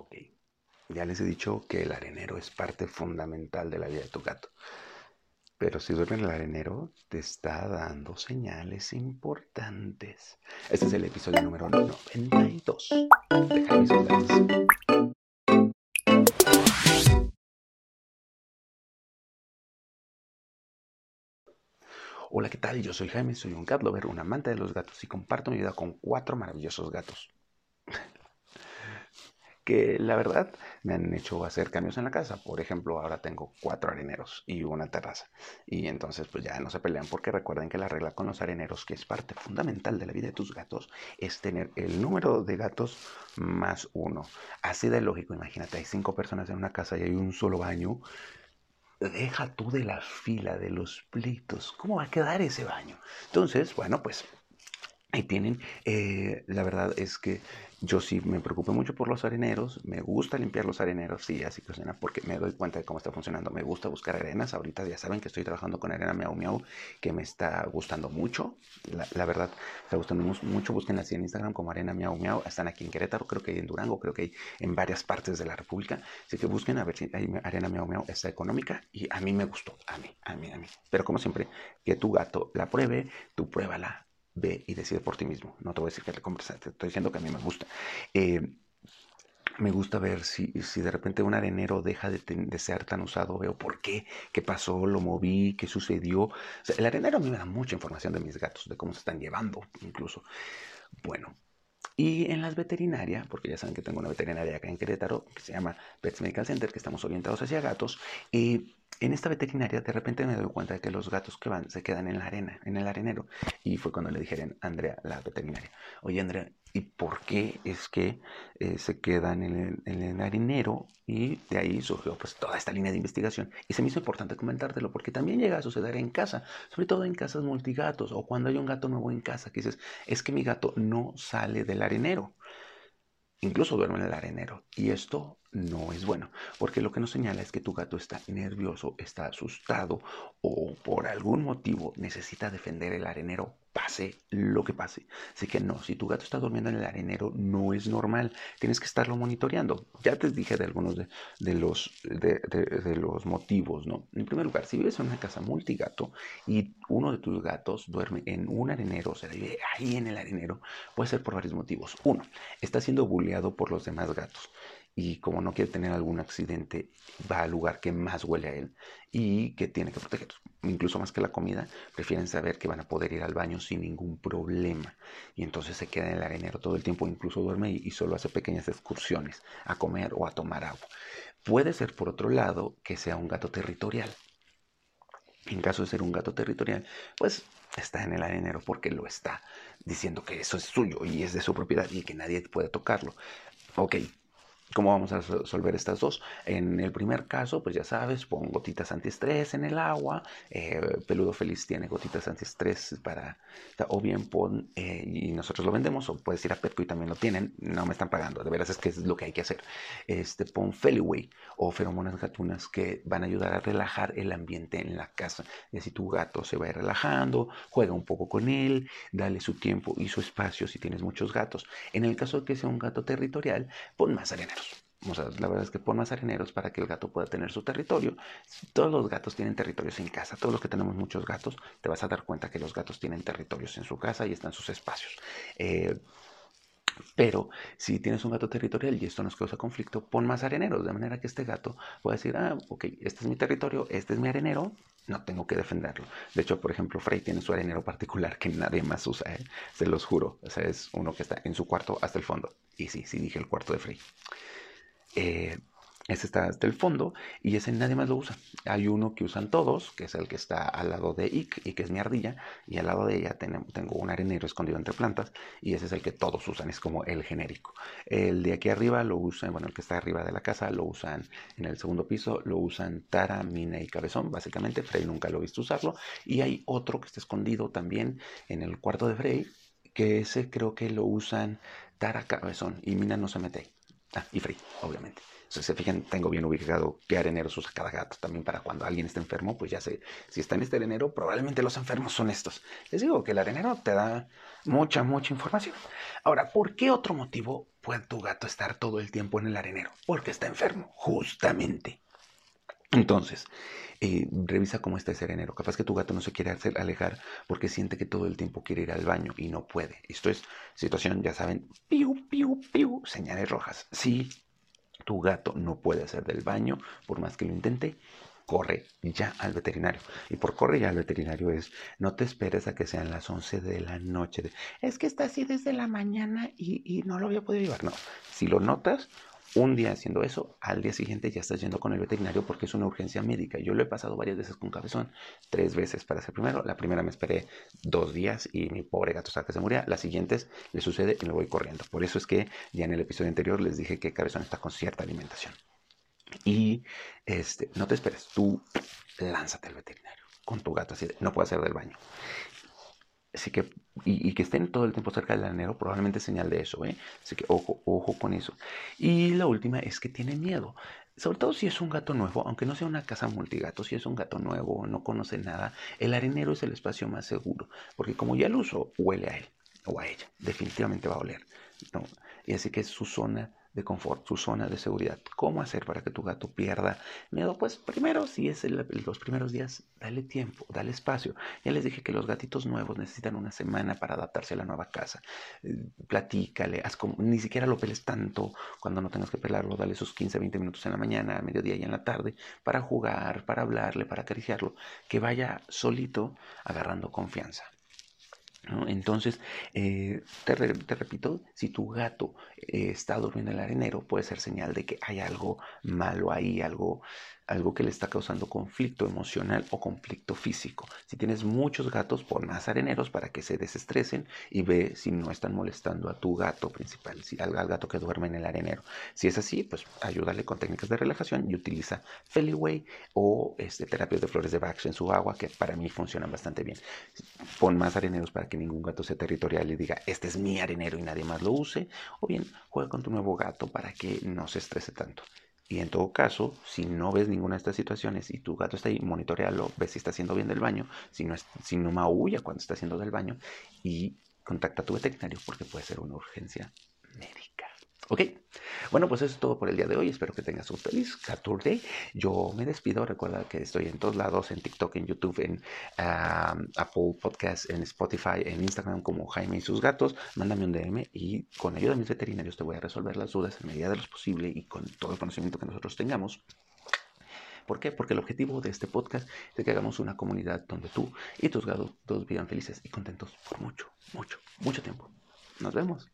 Ok, ya les he dicho que el arenero es parte fundamental de la vida de tu gato. Pero si duerme en el arenero, te está dando señales importantes. Este es el episodio número 92 de Jaime Hola, ¿qué tal? Yo soy Jaime, soy un cat lover, un amante de los gatos y comparto mi vida con cuatro maravillosos gatos que la verdad me han hecho hacer cambios en la casa. Por ejemplo, ahora tengo cuatro areneros y una terraza. Y entonces pues ya no se pelean porque recuerden que la regla con los areneros, que es parte fundamental de la vida de tus gatos, es tener el número de gatos más uno. Así de lógico, imagínate, hay cinco personas en una casa y hay un solo baño. Deja tú de la fila, de los plitos. ¿Cómo va a quedar ese baño? Entonces, bueno, pues Ahí tienen, eh, la verdad es que yo sí me preocupo mucho por los areneros, me gusta limpiar los areneros, sí, así que suena, porque me doy cuenta de cómo está funcionando. Me gusta buscar arenas, ahorita ya saben que estoy trabajando con arena miau miau, que me está gustando mucho, la, verdad, está gustando mucho, busquen así en Instagram como arena miau miau, están aquí en Querétaro, creo que hay en Durango, creo que hay en varias partes de la República, así que busquen a ver si hay arena miau miau, está económica y a mí me gustó, a mí, a mí, a mí. Pero como siempre, que tu gato la pruebe, tú pruébala, ve y decide por ti mismo. No te voy a decir que le compres, te estoy diciendo que a mí me gusta. Eh, me gusta ver si, si, de repente un arenero deja de, ser tan usado, veo por qué, qué pasó, lo moví, qué sucedió. el arenero a mí me da mucha información de mis gatos, de cómo se están llevando incluso. Bueno, y en las veterinarias, porque ya saben que tengo una veterinaria acá en Querétaro, que se llama Pets Medical Center, que estamos orientados hacia gatos, y en esta veterinaria de repente me doy cuenta de que los gatos que van se quedan en la arena, en el arenero. Y fue cuando le dijeron a Andrea, la veterinaria, oye Andrea, ¿y por qué es que eh, se quedan en el, arenero? Y de ahí surgió pues toda esta línea de investigación. Y se me hizo importante comentártelo porque también llega a suceder en casa, sobre todo en casas multigatos o cuando hay un gato nuevo en casa que dices, es que mi gato no sale del arenero. Incluso duerme en el arenero. Y esto no es bueno, porque lo que nos señala es que tu gato está nervioso, está asustado o por algún motivo necesita defender el arenero pase lo que pase. Así que no, si tu gato está durmiendo en el arenero no es normal, tienes que estarlo monitoreando. Ya te dije de algunos de, los, de, los motivos, ¿no? En primer lugar, si vives en una casa multigato y uno de tus gatos duerme en un arenero, o sea, vive ahí en el arenero, puede ser por varios motivos. Uno, está siendo bulleado por los demás gatos y como no quiere tener algún accidente, va al lugar que más huele a él y que tiene que proteger. Incluso más que la comida, prefieren saber que van a poder ir al baño sin ningún problema. Y entonces se queda en el arenero todo el tiempo, incluso duerme y, solo hace pequeñas excursiones a comer o a tomar agua. Puede ser, por otro lado, que sea un gato territorial. En caso de ser un gato territorial, pues está en el arenero porque lo está diciendo que eso es suyo y es de su propiedad y que nadie puede tocarlo. Ok, ¿Cómo vamos a resolver estas dos? En el primer caso, pues ya sabes, pon gotitas antiestrés en el agua. Eh, Peludo Feliz tiene gotitas antiestrés para... O bien pon, eh, y nosotros lo vendemos, o puedes ir a Petco y también lo tienen. No me están pagando, de veras es que es lo que hay que hacer. Este, pon Feliway o feromonas gatunas que van a ayudar a relajar el ambiente en la casa. Y así tu gato se va relajando, juega un poco con él, dale su tiempo y su espacio si tienes muchos gatos. En el caso de que sea un gato territorial, pon más areneros la verdad es que pon más areneros para que el gato pueda tener su territorio. Todos los gatos tienen territorios en casa. Todos los que tenemos muchos gatos, te vas a dar cuenta que los gatos tienen territorios en su casa y están sus espacios. Eh, pero si tienes un gato territorial y esto nos causa conflicto, pon más areneros, de manera que este gato pueda decir, ah, ok, este es mi territorio, este es mi arenero, no tengo que defenderlo. De hecho, por ejemplo, Frey tiene su arenero particular que nadie más usa, ¿eh? se los juro. O sea, es uno que está en su cuarto hasta el fondo. Y sí, sí dije el cuarto de Frey. Eh, ese está hasta el fondo y ese nadie más lo usa. Hay uno que usan todos, que es el que está al lado de Ick y que es mi ardilla. Y al lado de ella tengo un arenero escondido entre plantas y ese es el que todos usan, es como el genérico. El de aquí arriba lo usan, bueno, el que está arriba de la casa lo usan en el segundo piso, lo usan Tara, Mina y Cabezón, básicamente. Frey nunca lo he visto usarlo. Y hay otro que está escondido también en el cuarto de Frey, que ese creo que lo usan Tara, Cabezón y Mina no se mete Ah, y Free, obviamente. Si se fijan, tengo bien ubicado qué areneros usa cada gato. También para cuando alguien está enfermo, pues ya sé, si está en este arenero, probablemente los enfermos son estos. Les digo que el arenero te da mucha, mucha información. Ahora, ¿por qué otro motivo puede tu gato estar todo el tiempo en el arenero? Porque está enfermo, justamente. Entonces, eh, revisa cómo está ese arenero. Capaz que tu gato no se quiere hacer alejar porque siente que todo el tiempo quiere ir al baño y no puede. Esto es situación, ya saben, piu, piu, piu, señales rojas. Si tu gato no puede hacer del baño, por más que lo intente, corre ya al veterinario. Y por corre ya al veterinario es, no te esperes a que sean las 11 de la noche. Es que está así desde la mañana y, y no lo había podido llevar. No, si lo notas, un día haciendo eso, al día siguiente ya estás yendo con el veterinario porque es una urgencia médica. Yo lo he pasado varias veces con cabezón, tres veces para hacer primero. La primera me esperé dos días y mi pobre gato sabe que se moría. Las siguientes le sucede y me voy corriendo. Por eso es que ya en el episodio anterior les dije que cabezón está con cierta alimentación. Y este, no te esperes, tú lánzate al veterinario con tu gato así, no puede hacer del baño. Así que, y, que estén todo el tiempo cerca del arenero, probablemente es señal de eso, ¿eh? Así que ojo, ojo con eso. Y la última es que tiene miedo. Sobre todo si es un gato nuevo, aunque no sea una casa multigato, si es un gato nuevo, no conoce nada, el arenero es el espacio más seguro. Porque como ya lo usó, huele a él o a ella. Definitivamente va a oler. Y así que es su zona de confort, su zona de seguridad. ¿Cómo hacer para que tu gato pierda miedo? Pues primero, si es los primeros días, dale tiempo, dale espacio. Ya les dije que los gatitos nuevos necesitan una semana para adaptarse a la nueva casa. Eh, platícale, haz como, ni siquiera lo peles tanto cuando no tengas que pelarlo, dale sus 15, 20 minutos en la mañana, a mediodía y en la tarde para jugar, para hablarle, para acariciarlo, que vaya solito agarrando confianza. Entonces, eh, te, repito, si tu gato eh, está durmiendo en el arenero, puede ser señal de que hay algo malo ahí, algo, algo que le está causando conflicto emocional o conflicto físico. Si tienes muchos gatos, pon más areneros para que se desestresen y ve si no están molestando a tu gato principal, si, al, gato que duerme en el arenero. Si es así, pues ayúdale con técnicas de relajación y utiliza Feliway o este, terapias de flores de Bach en su agua, que para mí funcionan bastante bien. Pon más areneros para que ningún gato sea territorial y diga, este es mi arenero y nadie más lo use. O bien, juega con tu nuevo gato para que no se estrese tanto. Y en todo caso, si no ves ninguna de estas situaciones y tu gato está ahí, monitorealo, ves si está haciendo bien del baño, si no, es, si no maulla cuando está haciendo del baño y contacta a tu veterinario porque puede ser una urgencia médica. ¿Ok? Bueno, pues eso es todo por el día de hoy. Espero que tengas un feliz Saturday. Yo me despido. Recuerda que estoy en todos lados, en TikTok, en YouTube, en Apple Podcasts, en Spotify, en Instagram como Jaime y sus gatos. Mándame un DM y con ayuda de mis veterinarios te voy a resolver las dudas en medida de lo posible y con todo el conocimiento que nosotros tengamos. ¿Por qué? Porque el objetivo de este podcast es que hagamos una comunidad donde tú y tus gatos todos vivan felices y contentos por mucho, mucho, mucho tiempo. Nos vemos.